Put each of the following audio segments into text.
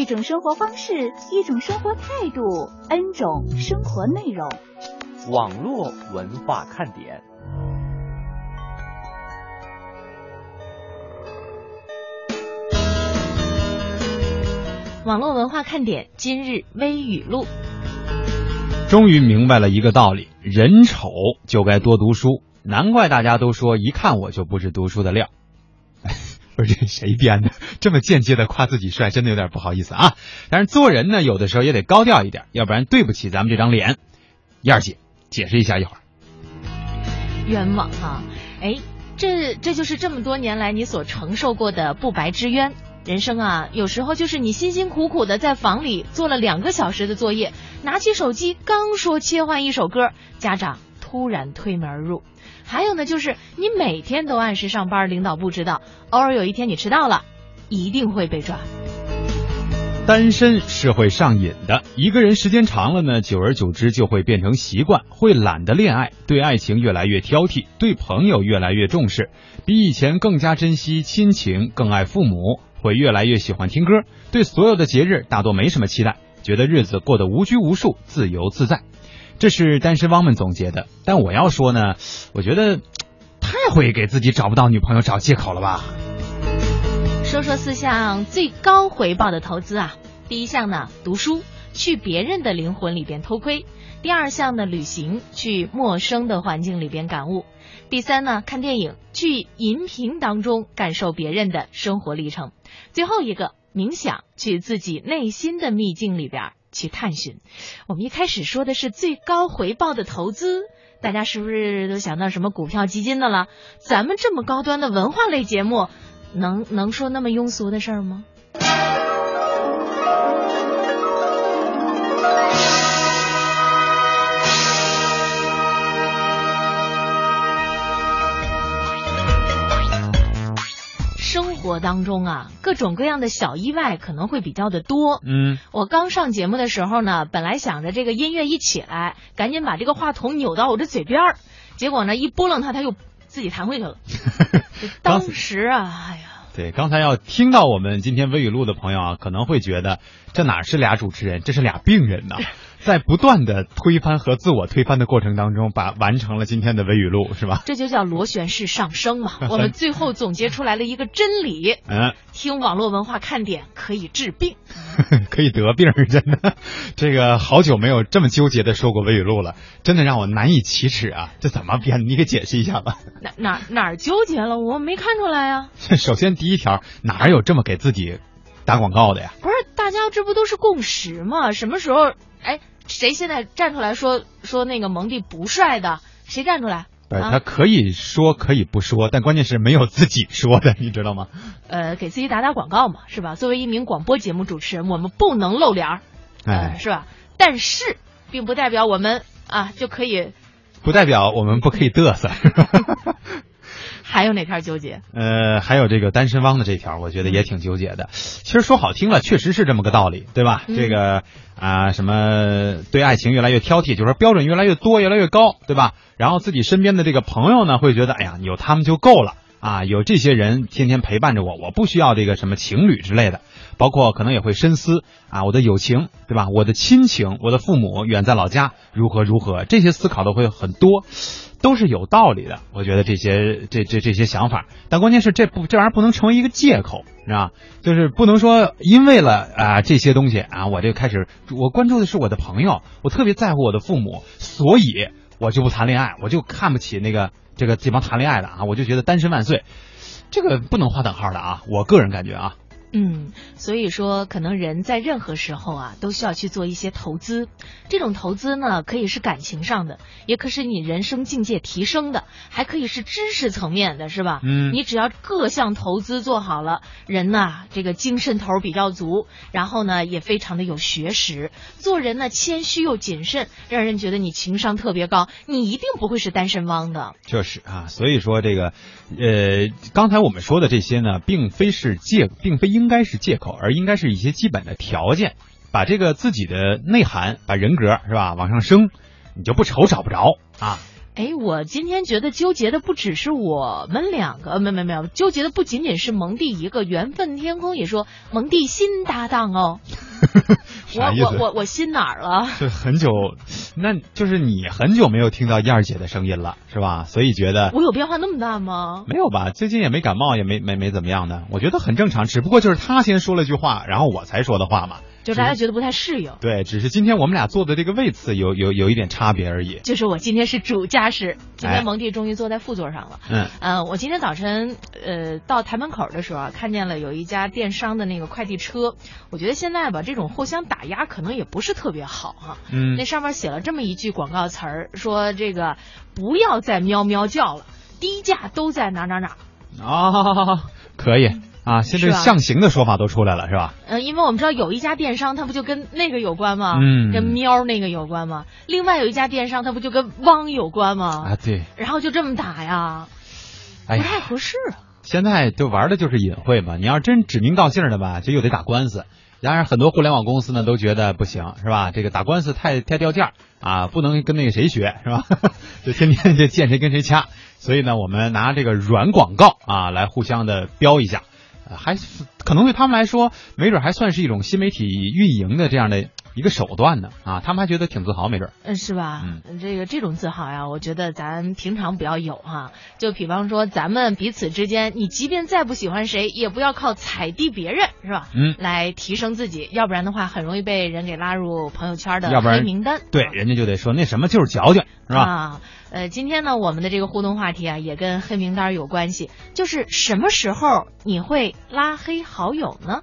一种生活方式，一种生活态度，N 种生活内容。网络文化看点。网络文化看点今日微语录。终于明白了一个道理：人丑就该多读书。难怪大家都说一看我就不是读书的料。不是这谁编的？这么间接的夸自己帅，真的有点不好意思啊。但是做人呢，有的时候也得高调一点，要不然对不起咱们这张脸。燕儿姐，解释一下一会儿。冤枉啊！哎，这这就是这么多年来你所承受过的不白之冤。人生啊，有时候就是你辛辛苦苦的在房里做了两个小时的作业，拿起手机刚说切换一首歌，家长突然推门而入。还有呢，就是你每天都按时上班，领导不知道，偶尔有一天你迟到了，一定会被抓。单身是会上瘾的，一个人时间长了呢，久而久之就会变成习惯，会懒得恋爱，对爱情越来越挑剔，对朋友越来越重视，比以前更加珍惜亲情，更爱父母，会越来越喜欢听歌，对所有的节日大多没什么期待，觉得日子过得无拘无束，自由自在。这是单身汪们总结的，但我要说呢，我觉得太会给自己找不到女朋友找借口了吧。说说四项最高回报的投资啊，第一项呢，读书，去别人的灵魂里边偷窥；第二项呢，旅行，去陌生的环境里边感悟；第三呢，看电影，去荧屏当中感受别人的生活历程；最后一个，冥想，去自己内心的秘境里边去探寻。我们一开始说的是最高回报的投资。大家是不是都想到什么股票基金的了？咱们这么高端的文化类节目。能能说那么庸俗的事儿吗？活当中啊，各种各样的小意外可能会比较的多。嗯，我刚上节目的时候呢，本来想着这个音乐一起来，赶紧把这个话筒扭到我这嘴边儿，结果呢，一拨楞它，它又。自己弹回去了。当时啊，哎呀，对，刚才要听到我们今天微语录的朋友啊，可能会觉得这哪是俩主持人，这是俩病人呐。在不断的推翻和自我推翻的过程当中，把完成了今天的微语录，是吧？这就叫螺旋式上升嘛。我们最后总结出来了一个真理：嗯，听网络文化看点可以治病，可以得病，真的。这个好久没有这么纠结的说过微语录了，真的让我难以启齿啊！这怎么编？你给解释一下吧。哪哪哪纠结了？我没看出来啊。首先第一条，哪有这么给自己打广告的呀？不是，大家这不都是共识吗？什么时候？哎。谁现在站出来说说那个蒙蒂不帅的？谁站出来？呃，他可以说可以不说，但关键是没有自己说的，你知道吗？呃，给自己打打广告嘛，是吧？作为一名广播节目主持人，我们不能露脸儿，哎，是吧？但是，并不代表我们啊就可以，不代表我们不可以嘚瑟。还有哪条纠结？呃，还有这个单身汪的这条，我觉得也挺纠结的。其实说好听了，确实是这么个道理，对吧？这个啊，什么对爱情越来越挑剔，就是说标准越来越多，越来越高，对吧？然后自己身边的这个朋友呢，会觉得，哎呀，有他们就够了啊，有这些人天天陪伴着我，我不需要这个什么情侣之类的。包括可能也会深思啊，我的友情，对吧？我的亲情，我的父母远在老家，如何如何？这些思考的会很多。都是有道理的，我觉得这些这这这些想法，但关键是这不这玩意儿不能成为一个借口，是吧？就是不能说因为了啊这些东西啊，我就开始我关注的是我的朋友，我特别在乎我的父母，所以我就不谈恋爱，我就看不起那个这个这帮谈恋爱的啊，我就觉得单身万岁，这个不能划等号的啊，我个人感觉啊。嗯，所以说，可能人在任何时候啊，都需要去做一些投资。这种投资呢，可以是感情上的，也可是你人生境界提升的，还可以是知识层面的，是吧？嗯你只要各项投资做好了，人呐，这个精神头比较足，然后呢，也非常的有学识，做人呢谦虚又谨慎，让人觉得你情商特别高，你一定不会是单身汪的。确实啊，所以说这个，呃，刚才我们说的这些呢，并非是借，并非应该是借口，而应该是一些基本的条件，把这个自己的内涵，把人格是吧往上升，你就不愁找不着啊。哎，我今天觉得纠结的不只是我们两个，没没没有，纠结的不仅仅是蒙蒂一个。缘分天空也说蒙蒂新搭档哦？我我我我心哪儿了？就很久，那就是你很久没有听到燕儿姐的声音了，是吧？所以觉得我有变化那么大吗？没有吧？最近也没感冒，也没没没怎么样的，我觉得很正常。只不过就是他先说了句话，然后我才说的话嘛。就大家觉得不太适应。对，只是今天我们俩坐的这个位次有有有一点差别而已。就是我今天是主驾驶，今哎天蒙蒂终于坐在副座上了。嗯呃，我今天早晨呃到台门口的时候啊，看见了有一家电商的那个快递车。我觉得现在吧，这种互相打压可能也不是特别好哈、嗯那上面写了这么一句广告词儿，说这个不要再喵喵叫了，低价都在哪儿哪儿哪儿。啊，可以啊，现在象形的说法都出来了，是吧？呃，因为我们知道有一家电商，它不就跟那个有关吗？嗯跟喵那个有关吗？另外有一家电商，它不就跟汪有关吗？啊，对，然后就这么打呀，哎呀，不太合适啊。现在就玩的就是隐晦嘛。你要真指名道姓的吧，就又得打官司。然而，很多互联网公司呢都觉得不行，是吧？这个打官司太太掉价啊，不能跟那个谁学，是吧？就天天就见谁跟谁掐。所以呢，我们拿这个软广告啊来互相的标一下，呃还可能对他们来说，没准还算是一种新媒体运营的这样的一个手段呢啊，他们还觉得挺自豪，没准。嗯，是吧？嗯这个这种自豪呀，我觉得咱平常不要有哈。就比方说，咱们彼此之间，你即便再不喜欢谁，也不要靠踩地别人，是吧？嗯来提升自己，要不然的话，很容易被人给拉入朋友圈的黑名单。对，人家就得说那什么就是矫情，是吧？啊，呃，今天呢，我们的这个互动话题啊，也跟黑名单有关系，就是什么时候你会拉黑好友呢？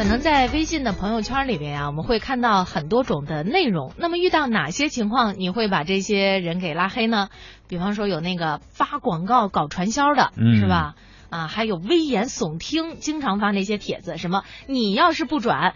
可能在微信的朋友圈里边呀、我们会看到很多种的内容。那么遇到哪些情况你会把这些人给拉黑呢？比方说有那个发广告搞传销的，嗯是吧？啊，还有危言耸听，经常发那些帖子，什么你要是不转，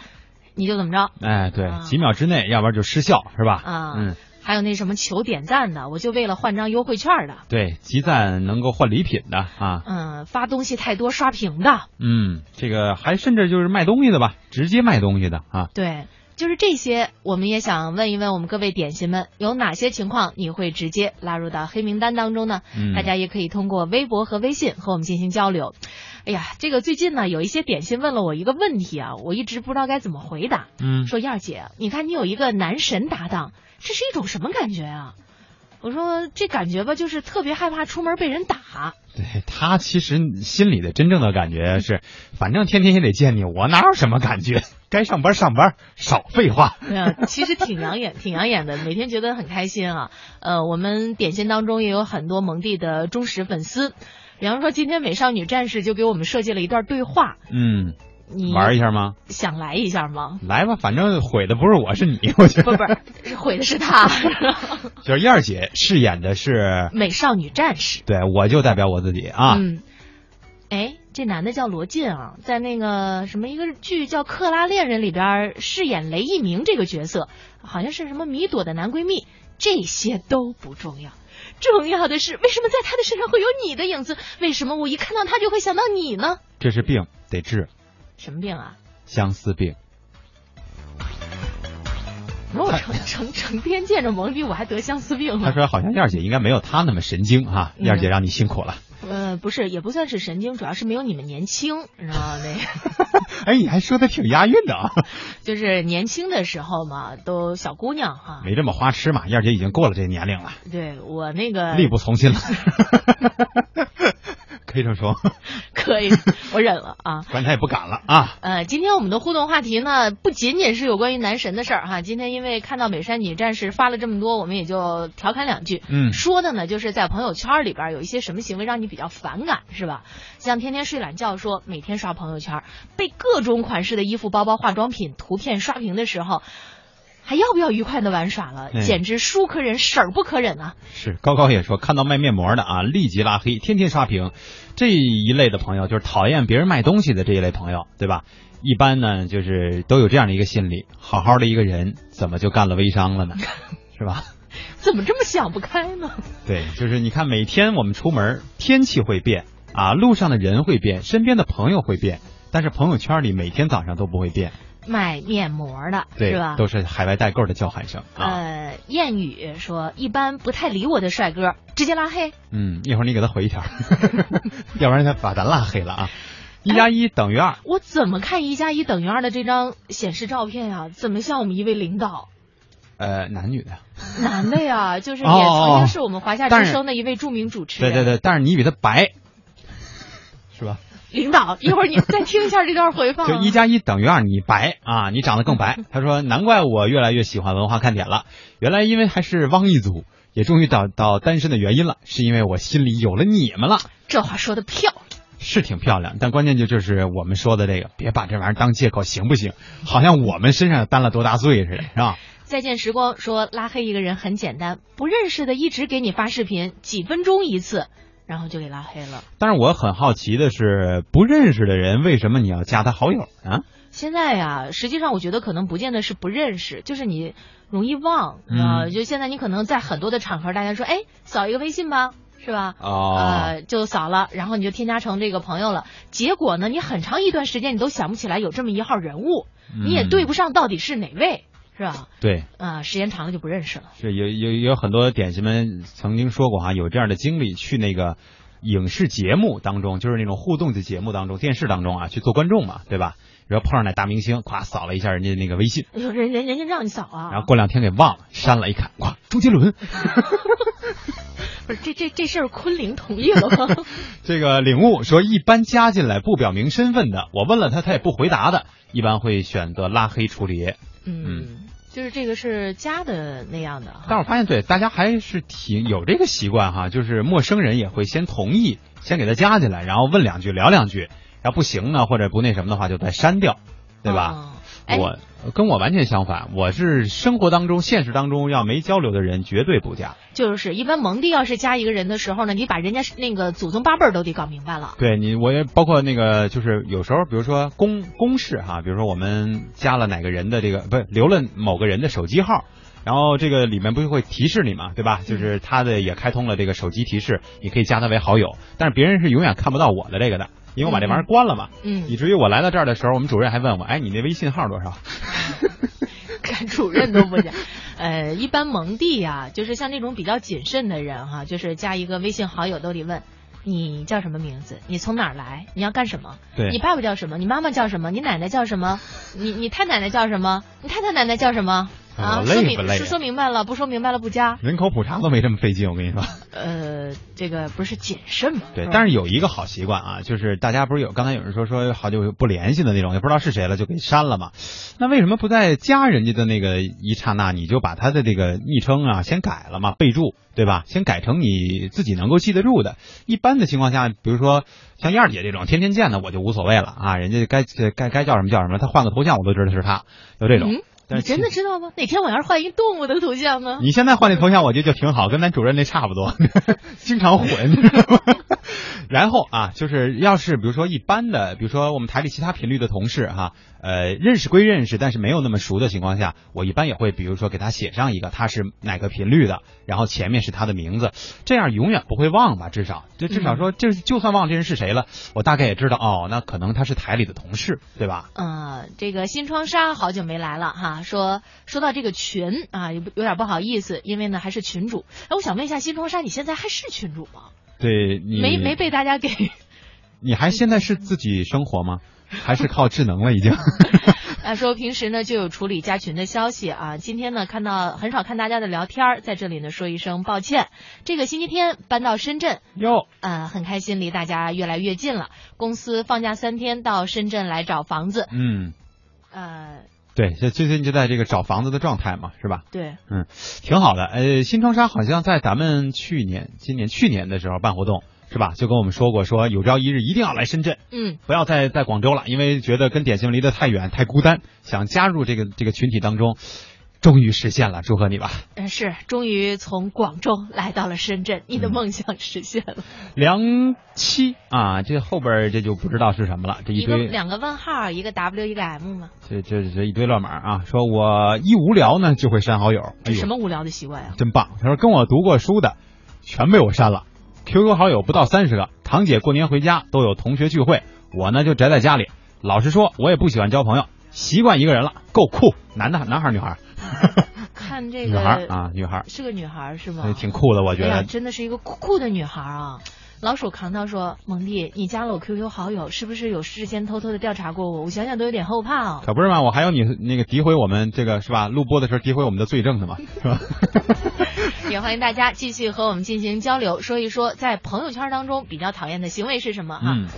你就怎么着哎，对啊，几秒之内，要不然就失效，是吧？啊？嗯，还有那什么求点赞的，我就为了换张优惠券的，对，集赞能够换礼品的啊，嗯，发东西太多刷屏的，嗯，这个还甚至就是卖东西的吧，直接卖东西的啊。对，就是这些，我们也想问一问我们各位点心们，有哪些情况你会直接拉入到黑名单当中呢？嗯大家也可以通过微博和微信和我们进行交流。哎呀，这个最近呢，有一些点心问了我一个问题啊，我一直不知道该怎么回答。嗯，说燕儿姐，你看你有一个男神搭档，这是一种什么感觉啊？我说这感觉吧，就是特别害怕出门被人打。对他其实心里的真正的感觉是，反正天天也得见你，我哪有什么感觉？该上班上班，少废话。对啊，其实挺养眼，挺养眼的，每天觉得很开心啊。呃，我们点心当中也有很多蒙蒂的忠实粉丝，比方说今天美少女战士就给我们设计了一段对话，嗯，你玩一下吗？想来一下吗？来吧，反正毁的不是我，是你，我觉得。不不是，毁的是他，就是燕儿姐饰演的是，美少女战士。对我就代表我自己啊。嗯，哎这男的叫罗晋啊，在那个什么一个剧叫《克拉恋人》里边饰演雷一鸣这个角色，好像是什么米朵的男闺蜜。这些都不重要，重要的是为什么在他的身上会有你的影子？为什么我一看到他就会想到你呢？这是病，得治。什么病啊？相思病。我成 成成天见着蒙迪，我还得相思病他说好像燕儿姐应该没有他那么神经哈，燕儿姐让你辛苦了。呃，不是，也不算是神经，主要是没有你们年轻，你知道吗？那个，哎，你还说的挺押韵的啊。就是年轻的时候嘛，都小姑娘哈，没这么花痴嘛。燕儿姐已经过了这年龄了。对我那个力不从心了。可以这么说，可以，我忍了啊。关他也不敢了啊。呃，今天我们的互动话题呢，不仅仅是有关于男神的事儿哈。今天因为看到美山女战士发了这么多，我们也就调侃两句。嗯，说的呢，就是在朋友圈里边有一些什么行为让你比较反感，是吧？像天天睡懒觉，说每天刷朋友圈，被各种款式的衣服、包包、化妆品图片刷屏的时候。还要不要愉快的玩耍了？简直叔可忍，婶儿不可忍啊！是高高也说，看到卖面膜的啊，立即拉黑，天天刷屏。这一类的朋友就是讨厌别人卖东西的这一类朋友，对吧？一般呢，就是都有这样的一个心理：好好的一个人，怎么就干了微商了呢？是吧？怎么这么想不开呢？对，就是你看，每天我们出门，天气会变啊，路上的人会变，身边的朋友会变，但是朋友圈里每天早上都不会变。卖面膜的是吧？都是海外代购的叫喊声。呃，谚语说，一般不太理我的帅哥，直接拉黑。嗯，一会儿你给他回一条，要不然他把咱拉黑了啊。一加一等于二。我怎么看一加一等于二的这张显示照片呀？怎么像我们一位领导？呃，男女的？男的呀，就是也曾经是我们华夏之声的一位著名主持人。对对对，但是你比他白，是吧？领导，一会儿你再听一下这段回放。就一加一等于二，你白啊，你长得更白。他说：“难怪我越来越喜欢文化看点了，原来因为还是汪一族，也终于找到单身的原因了，是因为我心里有了你们了。”这话说的漂亮，是挺漂亮，但关键就就是我们说的这个，别把这玩意儿当借口，行不行？好像我们身上担了多大罪似的，是吧？再见时光说拉黑一个人很简单，不认识的一直给你发视频，几分钟一次。然后就给拉黑了。但是我很好奇的是，不认识的人为什么你要加他好友呢？现在呀，实际上我觉得可能不见得是不认识，就是你容易忘啊。就现在你可能在很多的场合，大家说，哎，扫一个微信吧，是吧？哦，呃，就扫了，然后你就添加成这个朋友了。结果呢，你很长一段时间你都想不起来有这么一号人物，你也对不上到底是哪位。是吧？对，啊，时间长了就不认识了。是有有有很多点心们曾经说过哈，有这样的经历，去那个影视节目当中，就是那种互动的节目当中，电视当中啊，去做观众嘛，对吧？然后碰上那大明星，咵扫了一下人家那个微信，哎呦，人人人家让你扫啊，然后过两天给忘了，删了，一看，哇，周杰伦，不是这这这事儿，昆凌同意了吗？这个领悟说，一般加进来不表明身份的，我问了他，他也不回答的，一般会选择拉黑处理。嗯。就是这个是加的那样的，但我发现对大家还是挺有这个习惯哈，就是陌生人也会先同意，先给他加进来，然后问两句聊两句，然后不行呢或者不那什么的话就再删掉，对吧？我跟我完全相反，我是生活当中、现实当中要没交流的人绝对不加。就是一般蒙弟要是加一个人的时候呢，你把人家那个祖宗八辈儿都得搞明白了。对你，我也包括那个，就是有时候，比如说公公事哈，比如说我们加了哪个人的这个，不是留了某个人的手机号，然后这个里面不是会提示你嘛，对吧？就是他的也开通了这个手机提示，你可以加他为好友，但是别人是永远看不到我的这个的。因为我把这玩意儿关了嘛，嗯，以至于我来到这儿的时候，我们主任还问我，哎，你那微信号多少？看主任都不讲，呃，一般蒙弟呀，就是像那种比较谨慎的人哈，就是加一个微信好友都得问，你叫什么名字？你从哪儿来？你要干什么？对，你爸爸叫什么？你妈妈叫什么？你奶奶叫什么？你你太奶奶叫什么？你太太奶奶叫什么？啊，说明说说明白了，不说明白了不加。人口普查都没这么费劲，我跟你说。呃，这个不是谨慎吗？对，但是有一个好习惯啊，就是大家不是有刚才有人说说好久不联系的那种，也不知道是谁了就给删了嘛。那为什么不在加人家的那个一刹那你就把他的这个昵称啊先改了嘛？备注对吧？先改成你自己能够记得住的。一般的情况下，比如说像燕儿姐这种天天见的，我就无所谓了啊。人家该该该叫什么叫什么，他换个头像我都知道是他，就这种。你真的知道吗？哪天我要是换一动物的头像呢？你现在换那头像，我觉得就挺好，跟咱主任那差不多，经常混。然后啊，就是要是比如说一般的，比如说我们台里其他频率的同事哈、呃，认识归认识，但是没有那么熟的情况下，我一般也会比如说给他写上一个他是哪个频率的，然后前面是他的名字，这样永远不会忘吧？至少就至少说，就是就算忘这人是谁了，我大概也知道哦，那可能他是台里的同事，对吧？呃，这个新窗纱好久没来了哈，说说到这个群啊，有有点不好意思，因为呢还是群主。哎，我想问一下新窗纱，你现在还是群主吗？对你没没被大家给你还现在是自己生活吗？还是靠智能了已经？啊，说平时呢就有处理加群的消息啊，今天呢看到很少看大家的聊天，在这里呢说一声抱歉。这个星期天搬到深圳，哟，呃，很开心，离大家越来越近了。公司放假三天到深圳来找房子，嗯，呃，对，这最近就在这个找房子的状态嘛，是吧？对，嗯，挺好的。呃，新窗纱好像在咱们去年、今年、去年的时候办活动，是吧？就跟我们说过，说有朝一日一定要来深圳，嗯，不要再在广州了，因为觉得跟点心离得太远、太孤单，想加入这个这个群体当中。终于实现了，祝贺你吧！嗯是，终于从广州来到了深圳，你的梦想实现了。梁七啊，这后边这就不知道是什么了，这一个堆两个问号，一个 W 一个 M 嘛，这这这一堆乱码啊！说我一无聊呢就会删好友，什么无聊的习惯啊、真棒！他说跟我读过书的全被我删了，QQ 好友不到三十个。堂姐过年回家都有同学聚会，我呢就宅在家里。老实说，我也不喜欢交朋友，习惯一个人了，够酷。男的，男孩女孩？看这个女个孩啊，女孩，是个女孩是吗？哎挺酷的，我觉得。真的是一个酷酷的女孩啊！老鼠扛刀说：“蒙弟，你加了我 QQ 好友，是不是有事先偷偷的调查过我？我想想都有点后怕哦。可不是嘛，我还有你那个诋毁我们这个是吧？录播的时候诋毁我们的罪证的嘛，是吧？也欢迎大家继续和我们进行交流，说一说在朋友圈当中比较讨厌的行为是什么哈。嗯，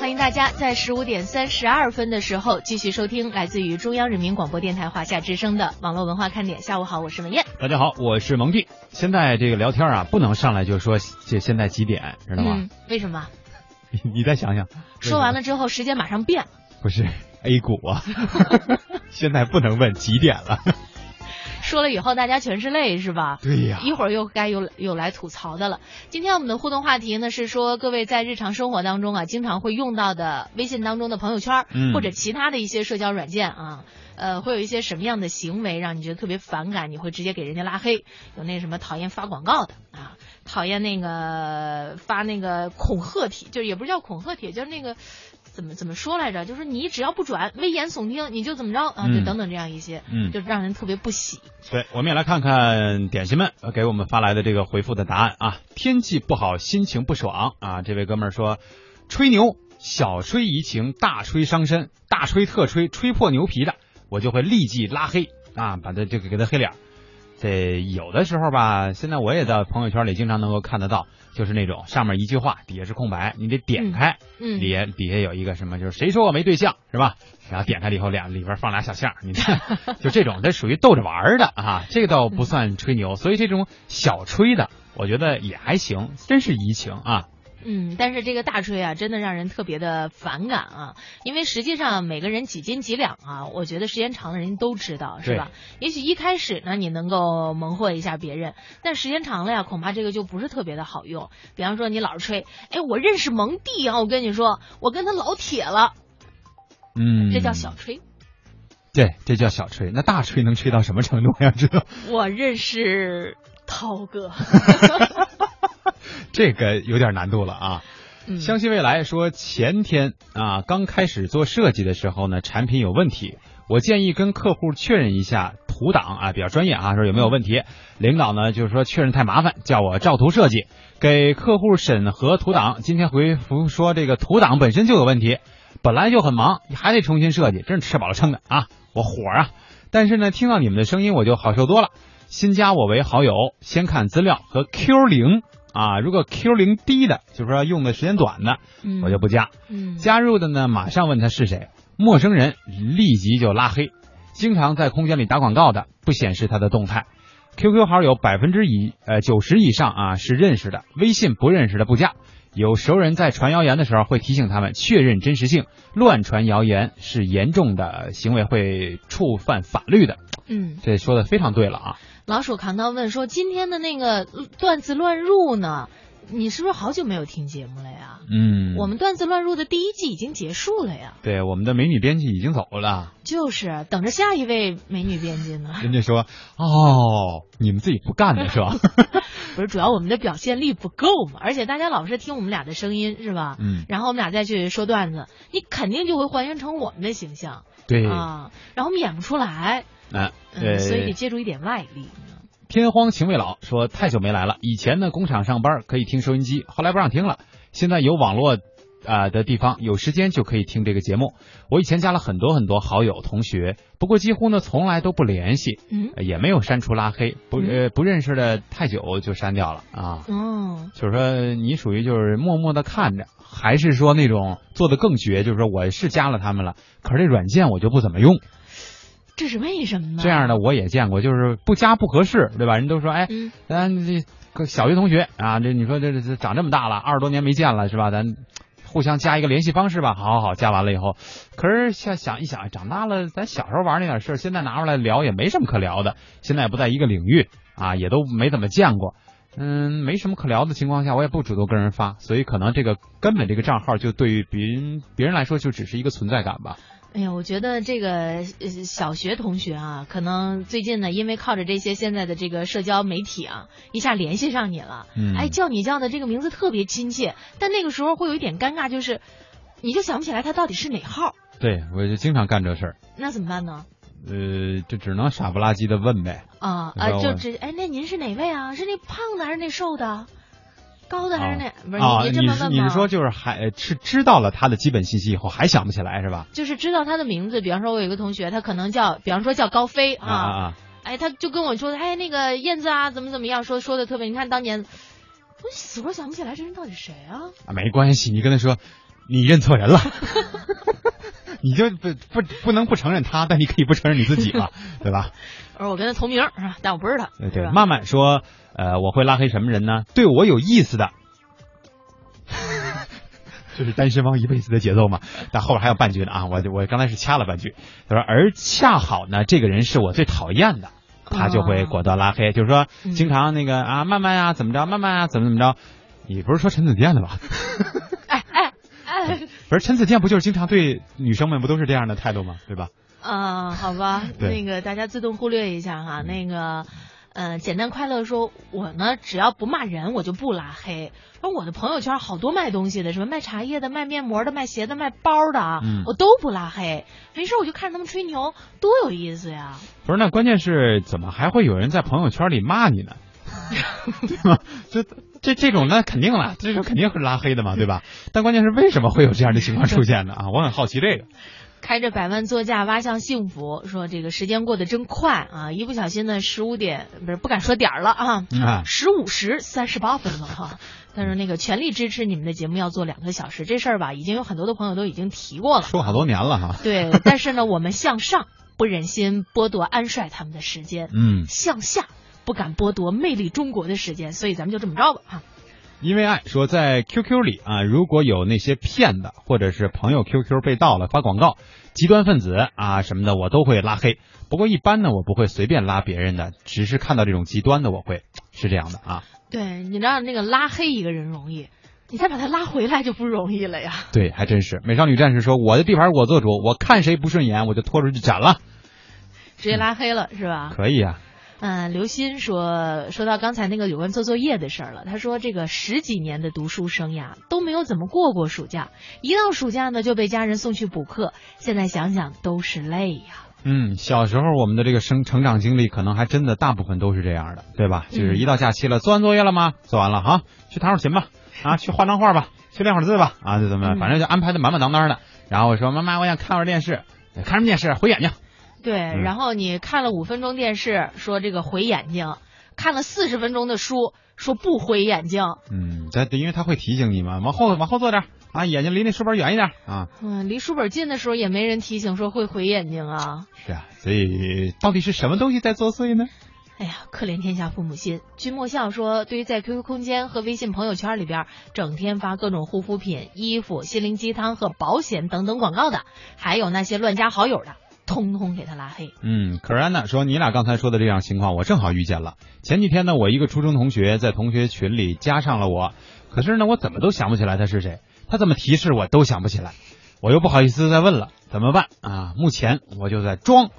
欢迎大家在十五点三十二分的时候继续收听来自于中央人民广播电台华夏之声的网络文化看点。下午好，我是文燕。大家好，我是蒙蒂。现在这个聊天啊，不能上来就说这现在几点，知道吗？嗯，为什么？你 你再想想。说完了之后，时间马上变。不是 A 股啊，现在不能问几点了。说了以后，大家全是泪，是吧？对呀一会儿又该有有来吐槽的了。今天我们的互动话题呢是说，各位在日常生活当中啊，经常会用到的微信当中的朋友圈，嗯或者其他的一些社交软件啊。呃，会有一些什么样的行为让你觉得特别反感？你会直接给人家拉黑？有那什么讨厌发广告的啊，讨厌那个发那个恐吓帖，就是也不是叫恐吓帖，就是那个怎么怎么说来着？就是你只要不转，危言耸听，你就怎么着啊？就嗯等等这样一些，嗯就让人特别不喜。对，我们也来看看点心们呃给我们发来的这个回复的答案啊。天气不好，心情不爽啊。这位哥们儿说，吹牛，小吹怡情，大吹伤身，大吹特吹，吹破牛皮的，我就会立即拉黑啊，把他这个给他黑脸儿。这有的时候吧，现在我也在朋友圈里经常能够看得到，就是那种上面一句话，底下是空白，你得点开，嗯底下底下有一个什么，就是谁说我没对象是吧？然后点开了以后，俩里边放俩小象，你看，就这种，这属于逗着玩的啊，这个倒不算吹牛，所以这种小吹的，我觉得也还行，真是怡情啊。嗯，但是这个大吹啊，真的让人特别的反感啊，因为实际上每个人几斤几两啊，我觉得时间长了人都知道，是吧？也许一开始呢，你能够蒙混一下别人，但时间长了呀，恐怕这个就不是特别的好用。比方说你老是吹，哎，我认识蒙蒂啊，我跟你说，我跟他老铁了，嗯，这叫小吹。对，这叫小吹。那大吹能吹到什么程度呀？知道？我认识涛哥，这个有点难度了啊。嗯相信未来说前天啊，刚开始做设计的时候呢，产品有问题，我建议跟客户确认一下图档啊，比较专业啊，说有没有问题。领导呢就是说确认太麻烦，叫我照图设计，给客户审核图档。今天回复说这个图档本身就有问题，本来就很忙，还得重新设计，真是吃饱了撑的啊，我火啊！但是呢，听到你们的声音我就好受多了。新加我为好友，先看资料和 Q 零啊，如果 Q 零低的，就是说用的时间短的，嗯我就不加。嗯加入的呢，马上问他是谁，陌生人立即就拉黑。经常在空间里打广告的，不显示他的动态。QQ 好友百分之以呃九十以上啊是认识的，微信不认识的不加。有熟人在传谣言的时候会提醒他们确认真实性，乱传谣言是严重的行为，会触犯法律的。嗯。这说的非常对了啊。老鼠扛刀问说：“今天的那个段子乱入呢？你是不是好久没有听节目了呀？嗯，我们段子乱入的第一季已经结束了呀。对我们的美女编辑已经走了，就是等着下一位美女编辑呢。人家说哦，你们自己不干的是吧？不是，主要我们的表现力不够嘛，而且大家老是听我们俩的声音是吧？嗯，然后我们俩再去说段子，你肯定就会还原成我们的形象。对啊，然后我们演不出来，啊，嗯，所以得借助一点外力。天荒情未老说太久没来了，以前呢工厂上班可以听收音机，后来不让听了，现在有网络啊、的地方，有时间就可以听这个节目。我以前加了很多很多好友同学，不过几乎呢从来都不联系，嗯，也没有删除拉黑，不呃不认识的太久就删掉了啊。哦，就是说你属于就是默默的看着，还是说那种做的更绝，就是说我是加了他们了，可是这软件我就不怎么用。这是为什么呢？这样的我也见过，就是不加不合适，对吧？人都说，哎，嗯咱这个小学同学啊，这你说这这长这么大了，二十多年没见了，是吧？咱互相加一个联系方式吧。好好好，加完了以后，可是想想一想，长大了，咱小时候玩那点事儿，现在拿出来聊也没什么可聊的。现在也不在一个领域啊，也都没怎么见过。嗯，没什么可聊的情况下，我也不主动跟人发，所以可能这个根本这个账号就对于别人别人来说就只是一个存在感吧。哎呀，我觉得这个呃小学同学啊，可能最近呢，因为靠着这些现在的这个社交媒体啊，一下联系上你了，嗯哎，叫你叫的这个名字特别亲切，但那个时候会有一点尴尬，就是你就想不起来他到底是哪号，对，我就经常干这事儿。那怎么办呢？呃，就只能傻不拉几的问呗。啊啊，就我只哎，那您是哪位啊？是那胖的还是那瘦的？高的还是那？不是啊，你这么问吗？是你是说就是还呃是知道了他的基本信息以后还想不起来是吧？就是知道他的名字，比方说，我有一个同学，他可能叫，比方说叫高飞啊啊啊！哎，他就跟我说，哎，那个燕子啊，怎么怎么样，说说的特别，你看当年，我死活想不起来这人到底谁啊？啊，没关系，你跟他说你认错人了，你就不不不能不承认他，但你可以不承认你自己嘛，对吧？我说我跟他同名但我不是他，对对慢慢说，呃，我会拉黑什么人呢？对我有意思的。这是单身汪一辈子的节奏嘛？但后边还有半句呢啊！我我刚才是掐了半句。他说，而恰好呢，这个人是我最讨厌的，他就会果断拉黑。就是说，嗯经常那个啊，慢慢呀、怎么着，慢慢呀、怎么怎么着。你不是说陈子健的吧？不是陈子健，不就是经常对女生们不都是这样的态度吗？对吧？啊，好吧，那个大家自动忽略一下哈，那个。呃，简单快乐说，我呢只要不骂人，我就不拉黑。而我的朋友圈好多卖东西的，什么卖茶叶的、卖面膜的、卖鞋的、卖包的啊，嗯我都不拉黑。没事，我就看着他们吹牛，多有意思呀！不是，那关键是怎么还会有人在朋友圈里骂你呢？对吧？这这这种那肯定了，这种肯定是拉黑的嘛，对吧？但关键是为什么会有这样的情况出现呢？啊，我很好奇这个。开着百万座驾挖向幸福，说这个时间过得真快啊！一不小心呢，十五点不是不敢说点儿了啊，啊十五时三十八分了哈。但是那个全力支持你们的节目要做两个小时，这事儿吧，已经有很多的朋友都已经提过了。说好多年了哈。对，但是呢，我们向上不忍心剥夺安帅他们的时间，嗯，向下不敢剥夺魅力中国的时间，所以咱们就这么着吧哈。因为爱说在 QQ 里啊，如果有那些骗的，或者是朋友 QQ 被盗了发广告，极端分子啊什么的，我都会拉黑。不过一般呢，我不会随便拉别人的，只是看到这种极端的，我会是这样的啊。对，你知道那个拉黑一个人容易，你再把他拉回来就不容易了呀。对，还真是。美少女战士说：“我的地盘我做主，我看谁不顺眼我就拖出去斩了。直接拉黑了、是吧？”可以啊。嗯，刘鑫说说到刚才那个有关做作业的事儿了。他说这个十几年的读书生涯都没有怎么过过暑假，一到暑假呢就被家人送去补课，现在想想都是泪呀。嗯，小时候我们的这个生成长经历，可能还真的大部分都是这样的，对吧？就是一到假期了，做完作业了吗？做完了哈，去弹会儿琴吧，啊，去画张画吧，去练会儿字吧，啊，就怎么，嗯反正就安排的满满当当的。然后我说妈妈，我想看会儿电视，看什么电视？毁眼睛。对，嗯然后你看了五分钟电视，说这个毁眼睛；看了四十分钟的书，说不毁眼睛。嗯，这因为他会提醒你嘛，往后往后坐点啊，眼睛离那书本远一点啊。嗯，离书本近的时候也没人提醒说会毁眼睛啊。是啊，所以到底是什么东西在作祟呢？哎呀，可怜天下父母心。君莫笑说，对于在 QQ 空间和微信朋友圈里边整天发各种护肤品、衣服、心灵鸡汤和保险等等广告的，还有那些乱加好友的，通通给他拉黑。嗯，可然呢说你俩刚才说的这样情况，我正好遇见了。前几天呢，我一个初中同学在同学群里加上了我，可是呢，我怎么都想不起来他是谁，他怎么提示我都想不起来，我又不好意思再问了，怎么办啊？目前我就在装，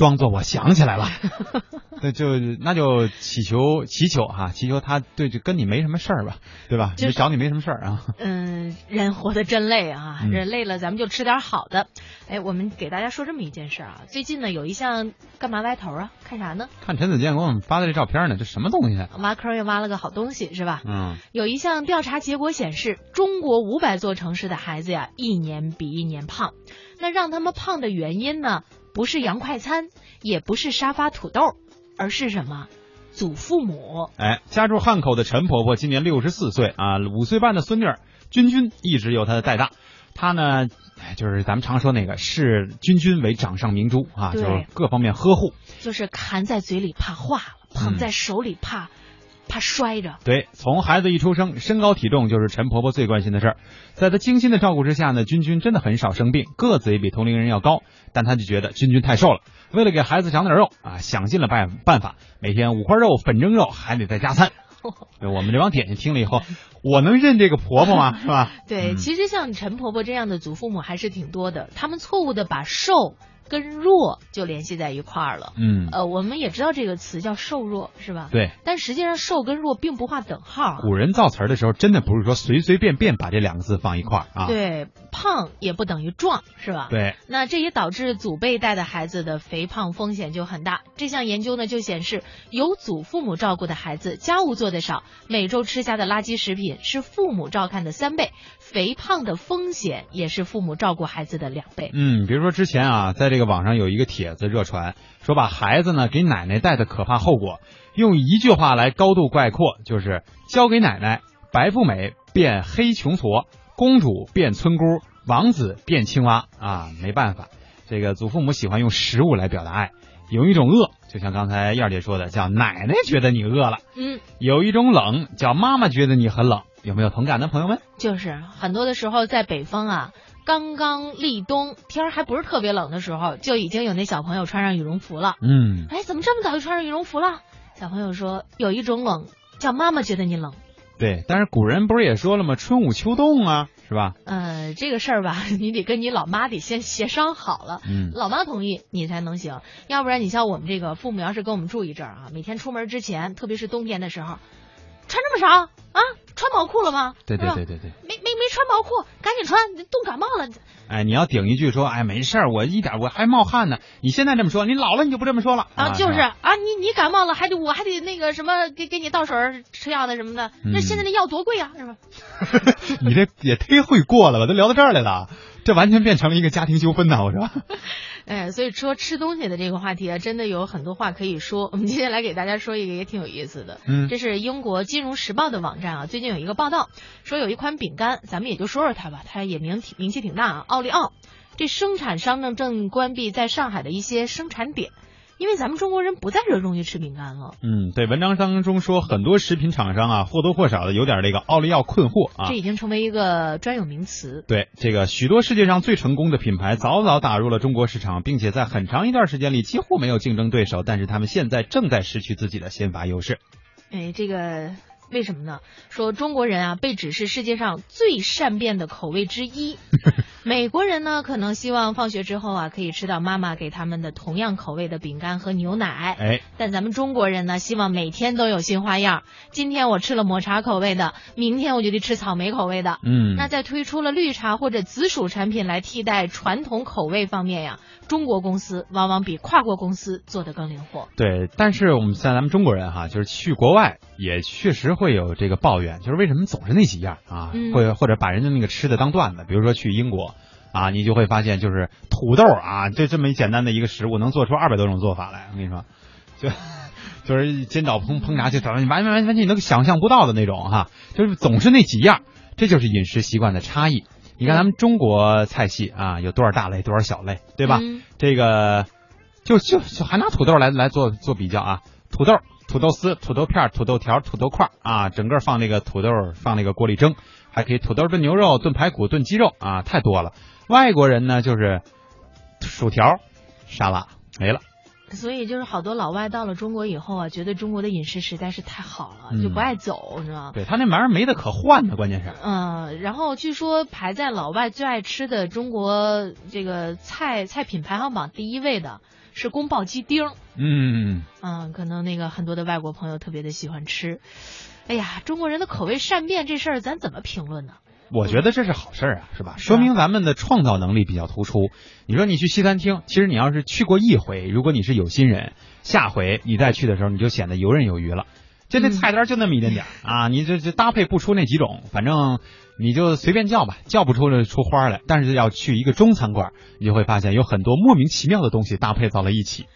装作我想起来了，那就那就祈求祈求哈，祈求他对就跟你没什么事儿吧，对吧？就找你没什么事儿啊。嗯，人活得真累啊，嗯人累了，咱们就吃点好的。哎，我们给大家说这么一件事啊，最近呢有一项干嘛歪头啊？看啥呢？看陈子健给我们发的这照片呢，这什么东西啊？挖坑又挖了个好东西是吧？嗯，有一项调查结果显示，中国五百座城市的孩子呀，一年比一年胖。那让他们胖的原因呢，不是洋快餐，也不是沙发土豆，而是什么？祖父母。哎，家住汉口的陈婆婆今年六十四岁啊，五岁半的孙女儿君君一直由她的带大。她呢，哎，就是咱们常说那个视君君为掌上明珠啊，就是各方面呵护。就是含在嘴里怕化了，捧在手里怕、怕摔着。对，从孩子一出生，身高体重就是陈婆婆最关心的事儿。在她精心的照顾之下呢，君君真的很少生病，个子也比同龄人要高。但她就觉得君君太瘦了，为了给孩子长点肉啊，想尽了办办法，每天五块肉、粉蒸肉，还得再加餐。我们这帮点心听了以后，我能认这个婆婆吗？是吧？对，嗯其实像陈婆婆这样的祖父母还是挺多的，他们错误的把瘦跟弱就联系在一块儿了。嗯，呃，我们也知道这个词叫瘦弱，是吧？对。但实际上瘦跟弱并不划等号啊。古人造词儿的时候，真的不是说随随便便把这两个字放一块儿啊。对，胖也不等于壮，是吧？对，那这也导致祖辈带的孩子的肥胖风险就很大。这项研究呢就显示，有祖父母照顾的孩子，家务做得少，每周吃下的垃圾食品是父母照看的三倍，肥胖的风险也是父母照顾孩子的两倍。嗯，比如说之前啊，在这个网上有一个帖子热传，说把孩子呢给奶奶带的可怕后果，用一句话来高度概括，就是交给奶奶，白富美变黑穷矬，公主变村姑，王子变青蛙啊，没办法，这个祖父母喜欢用食物来表达爱。有一种饿，就像刚才燕儿姐说的，叫奶奶觉得你饿了；嗯，有一种冷，叫妈妈觉得你很冷。有没有同感的朋友们？就是很多的时候在北方啊，刚刚立冬，天儿还不是特别冷的时候，就已经有那小朋友穿上羽绒服了。嗯，哎，怎么这么早就穿上羽绒服了？小朋友说，有一种冷叫妈妈觉得你冷。对，但是古人不是也说了吗？春捂秋冻啊，是吧？呃，这个事儿吧，你得跟你老妈得先协商好了，嗯，老妈同意你才能行，要不然你像我们这个父母要是跟我们住一阵儿啊，每天出门之前，特别是冬天的时候，穿这么少啊？穿毛裤了吗？对对对对对。没没没穿毛裤，赶紧穿，冻感冒了。哎，你要顶一句说，哎，没事儿，我一点我还冒汗呢。你现在这么说，你老了你就不这么说了啊，就是吧啊，你你感冒了，还得我还得那个什么，给给你倒水吃药的什么的。那嗯现在那药多贵啊，是吧？你这也忒会过了吧？都聊到这儿来了，这完全变成了一个家庭纠纷呐，我说。哎，所以说吃东西的这个话题啊，真的有很多话可以说。我们今天来给大家说一个也挺有意思的，嗯这是英国《金融时报》的网站啊，最近有一个报道说有一款饼干，咱们也就说说它吧，它也名挺名气挺大啊，奥利奥。这生产商呢正关闭在上海的一些生产点，因为咱们中国人不再热衷于吃饼干了。嗯，对，文章当中说，很多食品厂商啊，或多或少的有点这个奥利奥困惑啊这。已经成为一个专有名词。对，这个许多世界上最成功的品牌早早打入了中国市场，并且在很长一段时间里几乎没有竞争对手，但是他们现在正在失去自己的先发优势。哎，这个为什么呢？说中国人啊被指是世界上最善变的口味之一。美国人呢，可能希望放学之后啊可以吃到妈妈给他们的同样口味的饼干和牛奶。哎，但咱们中国人呢，希望每天都有新花样。今天我吃了抹茶口味的，明天我就得吃草莓口味的。嗯，那在推出了绿茶或者紫薯产品来替代传统口味方面呀，中国公司往往比跨国公司做得更灵活。对，但是我们像咱们中国人哈，就是去国外也确实会有这个抱怨，就是为什么总是那几样啊？嗯或者或者把人家那个吃的当段子，比如说去英国啊，你就会发现就是土豆啊，就这么一简单的一个食物，能做出二百多种做法来。我跟你说，就就是煎炒烹烹炸，就完完完完全你都想象不到的那种哈，就是总是那几样，这就是饮食习惯的差异。你看咱们中国菜系啊，有多少大类，多少小类，对吧？嗯这个就就就还拿土豆来来做做比较啊，土豆、土豆丝、土豆片、土豆条、土豆块啊，整个放那个土豆放那个锅里蒸，还可以土豆炖牛肉、炖排骨、炖鸡肉啊，太多了。外国人呢就是薯条、沙拉没了，所以就是好多老外到了中国以后啊，觉得中国的饮食实在是太好了，嗯就不爱走，是吧？对他那玩意儿没得可换的，关键是。嗯，然后据说排在老外最爱吃的中国这个菜菜品排行榜第一位的是宫保鸡丁儿。嗯，嗯，可能那个很多的外国朋友特别的喜欢吃。哎呀，中国人的口味善变这事儿，咱怎么评论呢？我觉得这是好事儿啊，是吧？说明咱们的创造能力比较突出。你说你去西餐厅，其实你要是去过一回，如果你是有心人，下回你再去的时候，你就显得游刃有余了。就那菜单就那么一点点儿、啊，你这这搭配不出那几种，反正你就随便叫吧，叫不出来出花来。但是要去一个中餐馆，你就会发现有很多莫名其妙的东西搭配到了一起。